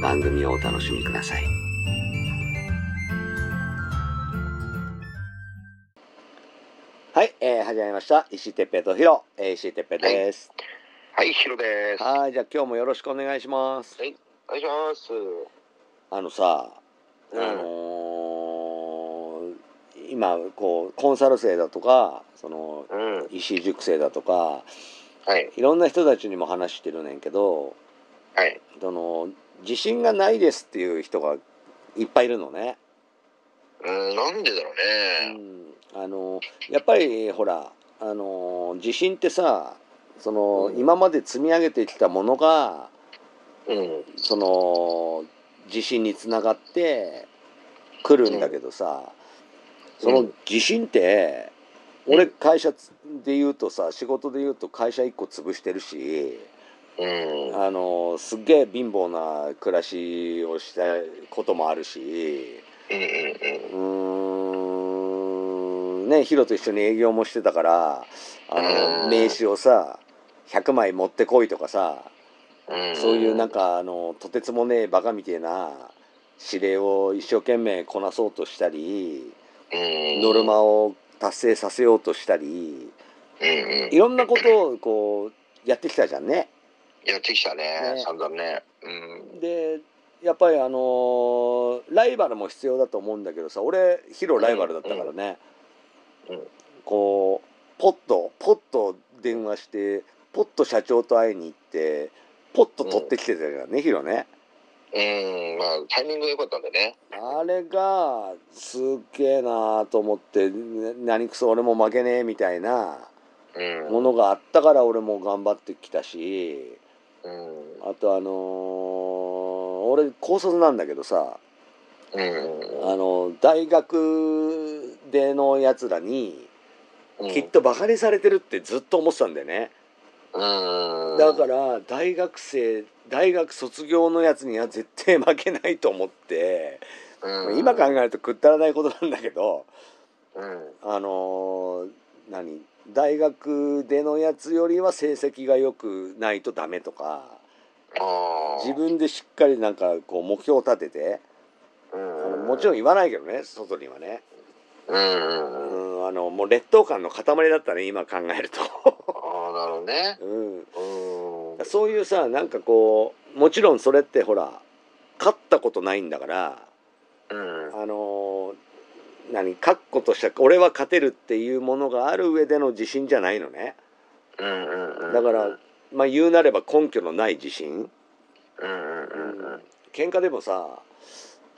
番組をお楽しみください。はい、えー、始まりました。石井哲平とヒロ、えー、石井哲平です。はい、ヒロです。はい、じゃあ今日もよろしくお願いします。はい、お願いします。あのさ、うんあのー今こうコンサル生だとか、そのうん、石井塾生だとか、はい、いろんな人たちにも話してるねんけど、はい、その自信がないですっていう人がいっぱいいるのね。うん、なんでだろううね。ん、あのやっぱりほらあの自信ってさその、うん今まで積み上げてきたものがうん、その自信につながってくるんだけどさ、その自信って、俺会社で言うとさ仕事で言うと会社一個潰してるしうん、あのすっげえ貧乏な暮らしをしたこともあるし。うん、うん、うーん。ねヒロと一緒に営業もしてたからあのうん。名刺をさ100枚持ってこいとかさうん、そういうなん、かあのとてつもねえバカみてえな指令を一生懸命こなそうとしたりうん、ノルマを達成させようとしたり。い、ろんなことをこうやってきたじゃんね。やってきたねね、散々ね。うん、でやっぱりあのーライバルも必要だと思うんだけどさ俺ヒロライバルだったからね、うんうん。こうポッとポッと電話してポッと社長と会いに行ってポッと取ってきてたからね、ヒロね。うん、まあ、タイミングが良かったんでね。あれがすっげえなと思ってね何くそ俺も負けねえみたいなうん、ものがあったから俺も頑張ってきたしうん、あとあのー俺高卒なんだけどさうん、あの大学でのやつらにうん、きっとバカにされてるってずっと思ってたんだよね、うん、だから大学生大学卒業のやつには絶対負けないと思って、うん、今考えるとくったらないことなんだけどうん、あのー何？大学でのやつよりは成績が良くないとダメとか自分でしっかりなんかこう目標を立ててうん、もちろん言わないけどね外にはね、うん、あのもう劣等感の塊だったね今考えると、ああ、なるほどね。うん、うん、そういうさなんかこうもちろんそれってほら勝ったことないんだからうん、あの何確固とした俺は勝てるっていうものがある上での自信じゃないのね。うん、うん、うん、だから、まあ言うなれば根拠のない自信。うん、うん、うん、喧嘩でもさ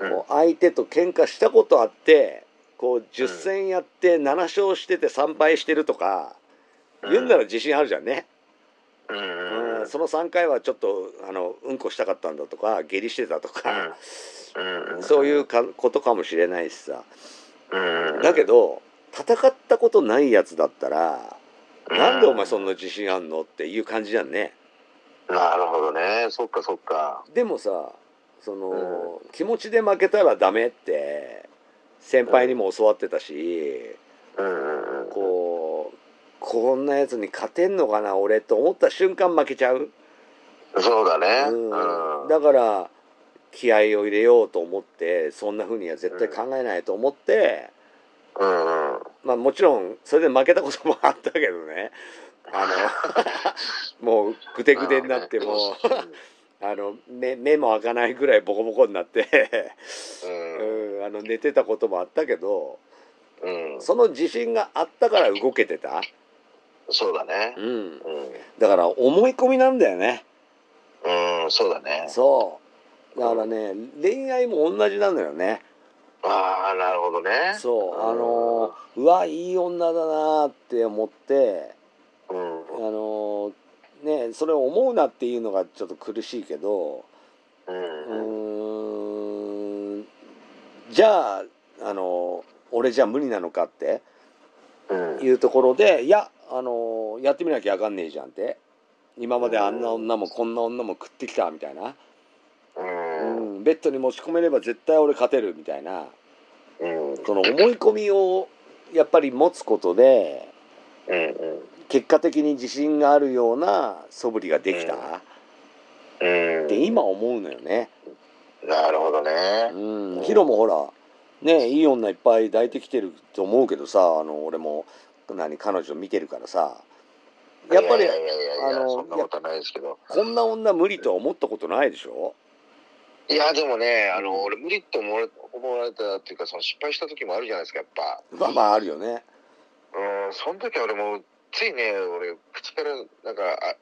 うん、こう相手と喧嘩したことあってこう10戦やって7勝してて3敗してるとか言うんなら自信あるじゃんね、うん、うんうん、その3回はちょっとあのうんこしたかったんだとか下痢してたとか、うん、そういうかことかもしれないしさ。うん、だけど戦ったことないやつだったら、うん。なんでお前そんな自信あんのっていう感じじゃんね。なるほどね、そっか、そっか。でもさその、気持ちで負けたらダメって先輩にも教わってたし、うん、こうこんなやつに勝てんのかな俺と思った瞬間負けちゃう、そうだね。うん。うん、だから気合を入れようと思ってそんな風には絶対考えないと思って、うん、うん、まあもちろんそれで負けたこともあったけどねあの もうグテグテになってもう あの目目も開かないぐらいボコボコになって、うん。うん、あの寝てたこともあったけどうん。その自信があったから動けてた、そうだねう。ん、うん。だから思い込みなんだよねうん、そうだね。そうだからね恋愛も同じなのよねああ、なるほどね。そうあのうわいい女だなって思ってうん。あのねそれを思うなっていうのがちょっと苦しいけどう。うんじゃああの俺じゃ無理なのかってうん。いうところでいやあのやってみなきゃ分かんねえじゃんって今まであんな女もこんな女も食ってきたみたいな、ベッドに持ち込めれば絶対俺勝てるみたいなうん。その思い込みをやっぱり持つことでうん。結果的に自信があるような素振りができたっうん。て今思うのよね。なるほどね。うん、ヒロもほらねいい女いっぱい抱いてきてると思うけどさあの俺も何彼女見てるからさやっぱりあの。こんな女無理とは思ったことないでしょ？いや、でもね、あの、俺無理って思われ思われたっていうか、その失敗した時もあるじゃないですか、やっぱ。まあまああるよね。うん、その時は俺も、ついね、俺、口から、なんか、あ、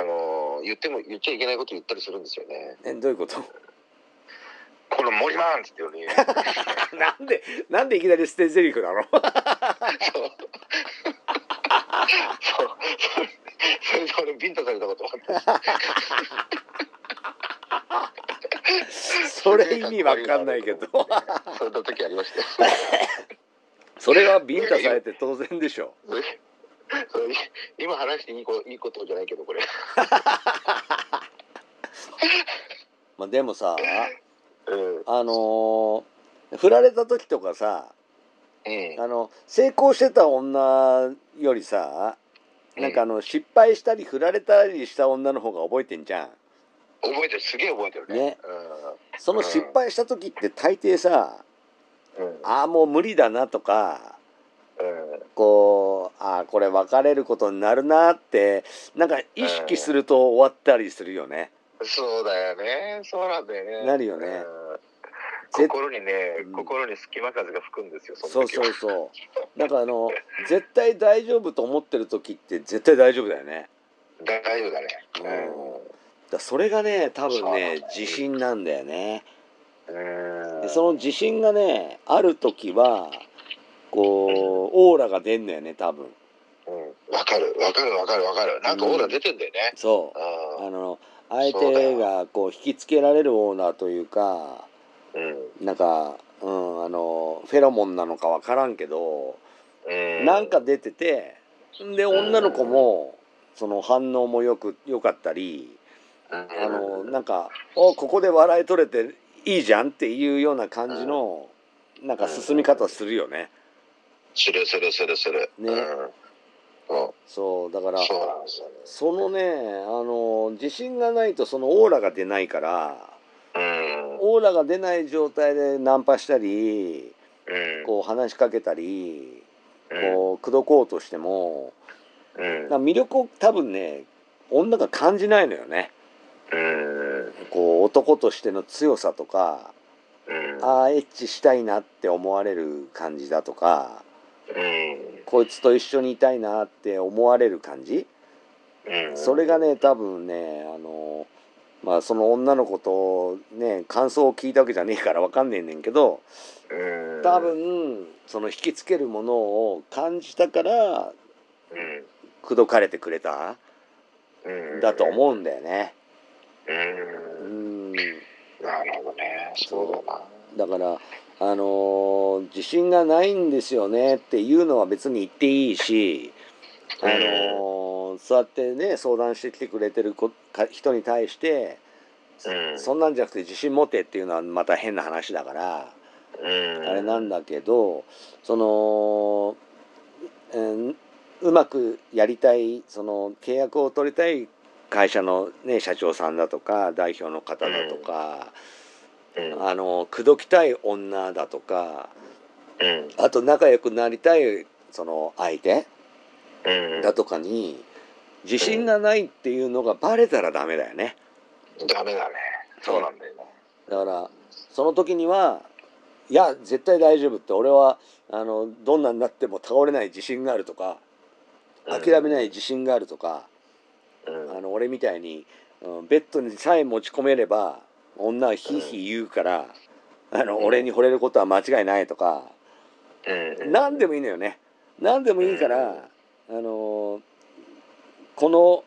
あの、言っても、言っちゃいけないこと言ったりするんですよね。えどういうこと？この森マンって言ってよね。なんでなんでいきなり捨て台詞なの？そう。そう。それで俺、ビンタされたこともあったし。それ意味わかんないけどそんな時ありましたよ。それはビンタされて当然でしょそれそれ今話していいこいいことじゃないけど、これ。まあでもさうん。あのー振られた時とかさうん。あの成功してた女よりさなんかあの失敗したり振られたりした女の方が覚えてんじゃん覚えてる、すげえ覚えてるね。ねその失敗した時って大抵さうん。うん。ああもう無理だなとかうん。こうああこれ別れることになるなってなんか意識すると終わったりするよね。そうだよね。そうなんだよね。なるよね心にね、うん心に隙間風が吹くんですよ。そう時はそうそう。なんかあの絶対大丈夫と思ってる時って絶対大丈夫だよね。大丈夫だね。だそれがね多分ね自信なんだよね。うん。でその自信がねある時はこうオーラが出んのよね多分。うん。わかる、わかる、わかる、わかる。なんかオーラ出てんだよね。そう。ああの相手がこう引きつけられるオーナーというかうん。なんか、うん、あのフェロモンなのかわからんけど、うん。なんか出ててで女の子もその反応もよく良かったり、うん、あのなんか「おここで笑い取れていいじゃん」っていうような感じのなんか進み方するよね。するするするする。ねうん。そそうだからうそのねあの自信がないとそのオーラが出ないからうん。オーラが出ない状態でナンパしたりうん。こう話しかけたりうん。こう口説こうとしてもうん。魅力を多分ね女が感じないのよねうん。こう男としての強さとかうん。ああエッチしたいなって思われる感じだとかうん。こいつと一緒にいたいなって思われる感じ？うん。それがね多分ねあのまあその女の子とね感想を聞いたわけじゃねえから分かんねえねんけどうん。多分その引きつけるものを感じたからうん。口説かれてくれた？うん。だと思うんだよね。う。うんんなるほどね。そうだな。だからあのー自信がないんですよねっていうのは別に言っていいし、あのーそうやってね相談してきてくれてるこか人に対して、うんそんなんじゃなくて自信持てっていうのはまた変な話だから、うん。あれなんだけどその、うんうまくやりたいその契約を取りたい会社の、ね、社長さんだとか代表の方だとか、うん。あの口説きたい女だとかうん。あと仲良くなりたいその相手うん。だとかに自信がないっていうのがバレたらダメだよね。ダメだねそうなんだよねだからその時にはいや絶対大丈夫って俺はあのどんなになっても倒れない自信があるとか諦めない自信があるとか、うんあの俺みたいに、うんベッドにさえ持ち込めれば女はヒーヒー言うから、あのうん。俺に惚れることは間違いないとか、うん何でもいいのよね。何でもいいから、あのこの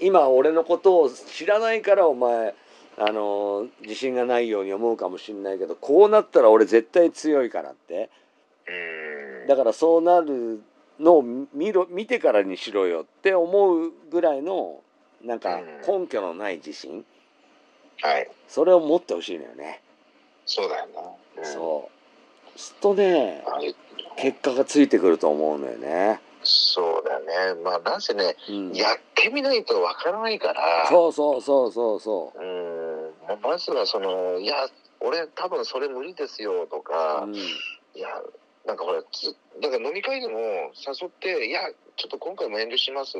今俺のことを知らないからお前あの自信がないように思うかもしんないけどこうなったら俺絶対強いからって。うん。だからそうなるのを見ろ見てからにしろよって思うぐらいのなんか根拠のない自信。はい。それを持ってほしいのよね、そうだよな、うん、そう。すっとね結果がついてくると思うのよね、そうだよね。まあなんせねうん、やってみないとわからないから。そうそうそうそうそう。ん。まずはそのいや俺多分それ無理ですよとう、か、うん、いやなんかほらつだから飲み会でも誘って「いやちょっと今回も遠慮します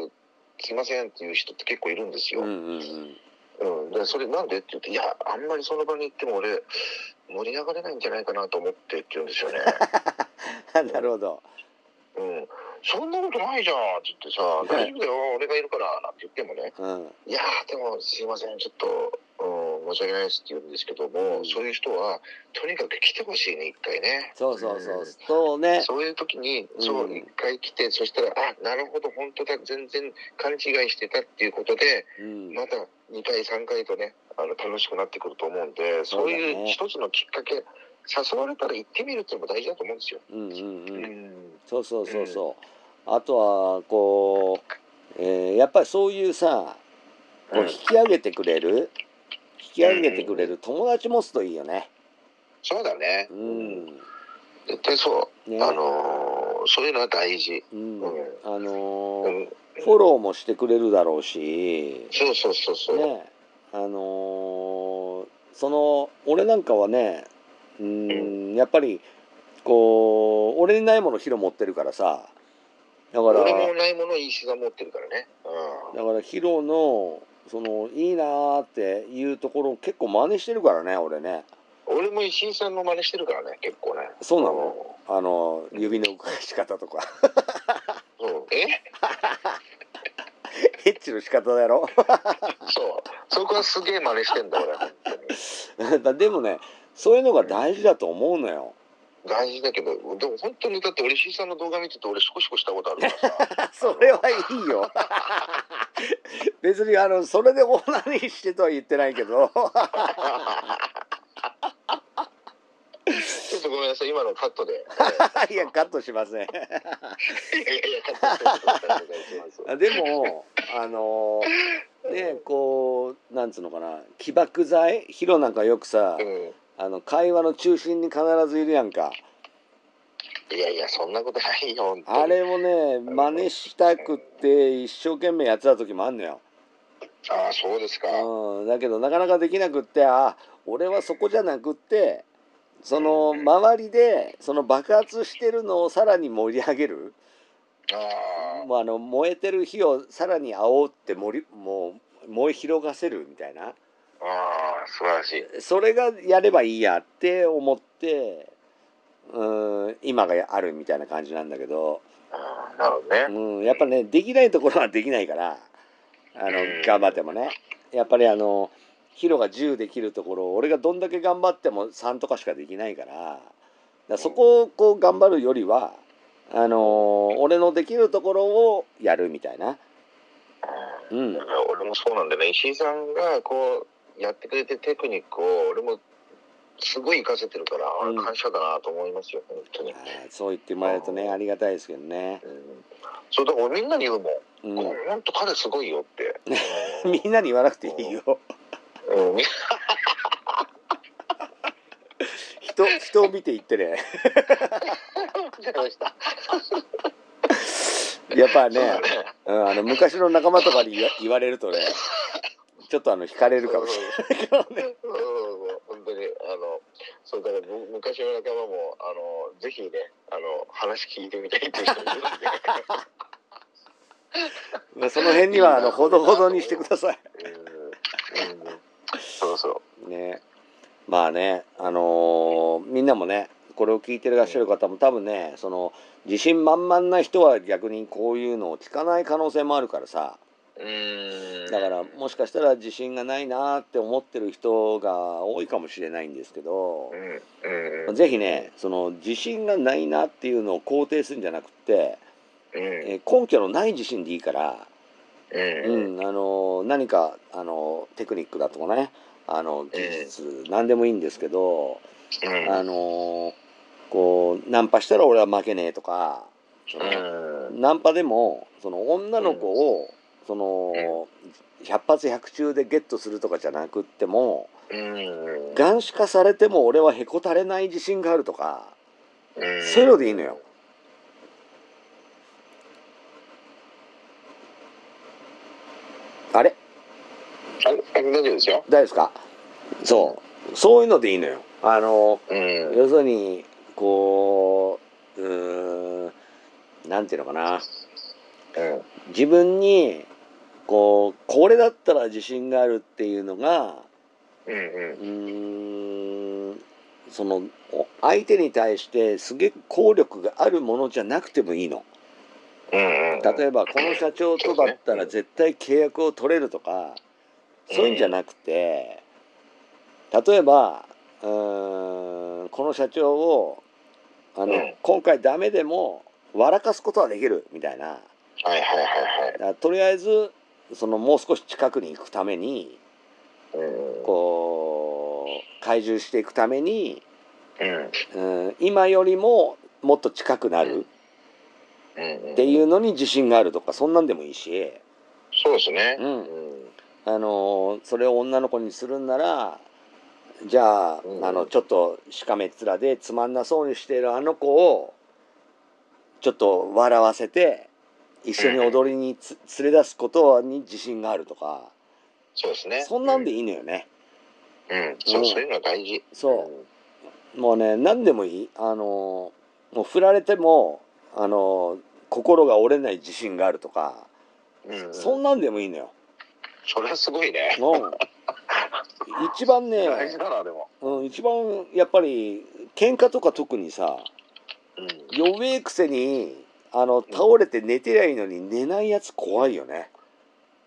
すいません」っていう人って結構いるんですよ。うんうんうん、でそれなんでって言って「いやあんまりその場に行っても俺盛り上がれないんじゃないかなと思って」って言うんですよね。う んなるほど。うん、そんなことないじゃんって言ってさ「大丈夫だよ俺がいるから」なんて言ってもね。うん「いやーでもすいませんちょっと、うん、申し訳ないです」って言うんですけども、うん。そういう人はとにかく来てほしいね一回ね。そうそうそう、ん。そうね。そういう時に、そうう、ん一回来て、そしたら、あ、なるほど、本当だ、全然勘違いしてたっていうことで、うん。また2回、3回とね、あの、楽しくなってくると思うんで、そうういう一つのきっかけ、誘われたら行ってみるっていうのも大事だと思うんですよ。うんうんううん。ん。そうそうそうそう。あとはこう、えーやっぱりそういうさこううん。引き上げてくれる引き上げてくれる友達持つといいよねそうだね。ううん。ん絶対そう。ねあのーそういうのは大事。うんうんあのーうん。フォローもしてくれるだろうしそうそうそうそう。ねあのーその俺なんかはねうんやっぱりこう俺にないものヒロ持ってるからさだから俺もないものを石が持ってるからね。うん。だからヒロのそのいいなーっていうところを結構真似してるからね俺ね俺も石井さんの真似してるからね、結構ね。そうなの？あの指の動かし方とかうん。え？エッチの仕方だろ？そう。そこはすげえ真似してんだ、俺、でもねそういうのが大事だと思うのよ大事だけど、でも本当にだって俺、石井さんの動画見てて、俺、シコシコしたことあるからさ。それはいいよ 別にあのそれでオナニーしてとは言ってないけど。ちょっとごめんなさい、今のカットで。いやカットしません。でもあのねこうなんつうのかな。起爆剤？ヒロなんかよくさうん。あの会話の中心に必ずいるやんかいやいや、そんなことないよ、あれをね真似したくって一生懸命やってた時もあんのよ、ああ、そうですか。うん、だけどなかなかできなくってあ俺はそこじゃなくってその周りでその爆発してるのをさらに盛り上げる。あもうあの燃えてる火をさらに煽って盛りもう燃え広がせるみたいな。あ、素晴らしい。それがやればいいやって思ってうん今があるみたいな感じなんだけど、なるほどね。うん、やっぱねできないところはできないから。あのうん。頑張ってもね。やっぱりあのヒロが10できるところを俺がどんだけ頑張っても3とかしかできないから。だそこをこう頑張るよりはあの俺のできるところをやるみたいな。うん。俺もそうなんだよね。石井さんがこうやってくれてテクニックを俺もすごい活かせてるから、うん感謝だなと思いますよ、本当に。はいそう言ってもらえるとねありがたいですけどね。うん、そうだから俺みんなに言うもん。うん本当彼すごいよって。みんなに言わなくていいよ。うん、み 人人を見て言ってね。やっぱねね。うん、あの昔の仲間とかに言わ言われるとねちょっとあの惹かれるかもしれないけどね。うんうんうん本当にあのそうだからむ昔の仲間もあのぜひねあの話聞いてみたいっていう人いるんで。ま あその辺にはあのほどほどにしてください。うんうんまあね、あのーみんなもね、これを聞いてらっしゃる方も多分ね、その、自信満々な人は逆にこういうのを聞かない可能性もあるからさ、うーん。だからもしかしたら自信がないなーって思ってる人が多いかもしれないんですけどう、ん。うん。ぜひね、その自信がないなっていうのを肯定するんじゃなくて、うん。えー根拠のない自信でいいから、うん。うん、あの何かあのテクニックだとかねあの技術、何でもいいんですけど、うん。あのこうナンパしたら俺は負けねえとか。ナンパでもその女の子を、その百発百中でゲットするとかじゃなくってもうん。眼視化されても俺はへこたれない自信があるとか、うん。そういうのでいいのよ。あれ？あ大丈夫ですよ。大丈夫ですか？そうそういうのでいいのよあのうん。要するにこううーんなんていうのかなうん。自分にこうこれだったら自信があるっていうのがうん。うん。うーんそのお相手に対してすげえ効力があるものじゃなくてもいいの。うん。例えばこの社長とだったら絶対契約を取れるとかそういうんじゃなくて例えばうーんこの社長をあの、うん今回ダメでも笑かすことはできるみたいなはいはいはいはとりあえずそのもう少し近くに行くためにうん。こう懐柔していくために、うん。うん、今よりももっと近くなるうん。っていうのに自信があるとかそんなんでもいいし。そうですね。うんあのそれを女の子にするんならじゃあ,、うんあのちょっとしかめっ面でつまんなそうにしているあの子をちょっと笑わせて一緒に踊りにつ 連れ出すことに自信があるとかそうですね。そんなんでいいのよね。うん。そう、そういうのは大事。そうもうね何でもいいあのもう振られてもあの心が折れない自信があるとか、うん。うん。そんなんでもいいのよ。それはすごいね。うん 一番ね大事だな、でも。うん、一番やっぱり喧嘩とか特にさうん。弱えくせにあの倒れて寝てりゃいいのに寝ないやつ怖いよね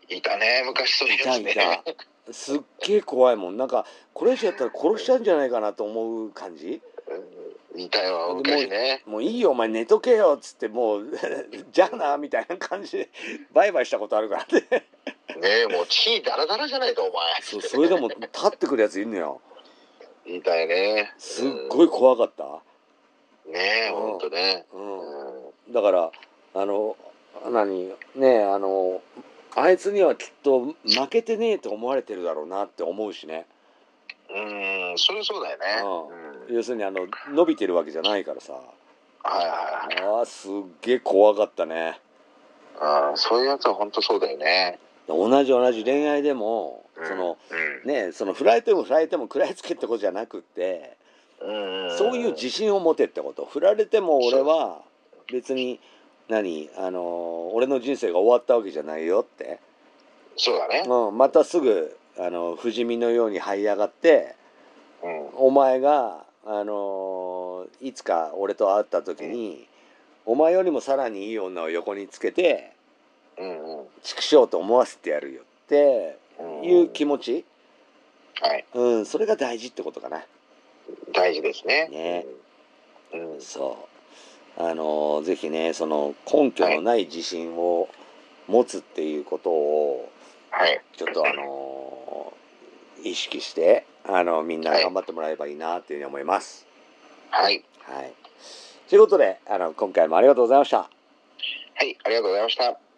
いたね、昔そういういたやつね。いたすっげえ怖いもんなんかこれ以上やったら殺しちゃうんじゃないかなと思う感じ？うんいたよ、昔ね。もういいよお前寝とけよっつってもう じゃあなみたいな感じでバイバイしたことあるからねねえ、もう血ダラダラじゃないか、お前。そうそれでも立ってくるやついるのよいたよね。すっごい怖かった、うん。ねえ、うんほんとね。うんうん。だからあの何ねあのあいつにはきっと負けてねえと思われてるだろうなって思うしねうん、それそうだよね。ううん。要するにあの伸びてるわけじゃないからさはいはいはい。あーすっげえ怖かったねああ、そういうやつはほんとそうだよね。同じ同じ恋愛でも、うんそのうん。ねその振られても振られても食らいつけってことじゃなくってうん。そういう自信を持てってこと振られても俺は別に何？あの俺の人生が終わったわけじゃないよってそうだね。うん、またすぐあの不死身のように這い上がってうん。お前が、あのいつか俺と会った時に、お前よりもさらにいい女を横につけてうんうん。畜生と思わせてやるよっていう気持ち、はい。うん、それが大事ってことかな。大事ですね。ねうん。そうあのぜひねその根拠のない自信を持つっていうことをはい。ちょっとあの意識してあのみんな頑張ってもらえばいいなっていうふうに思います。はい。はい。ということであの今回もありがとうございました。はい。ありがとうございました。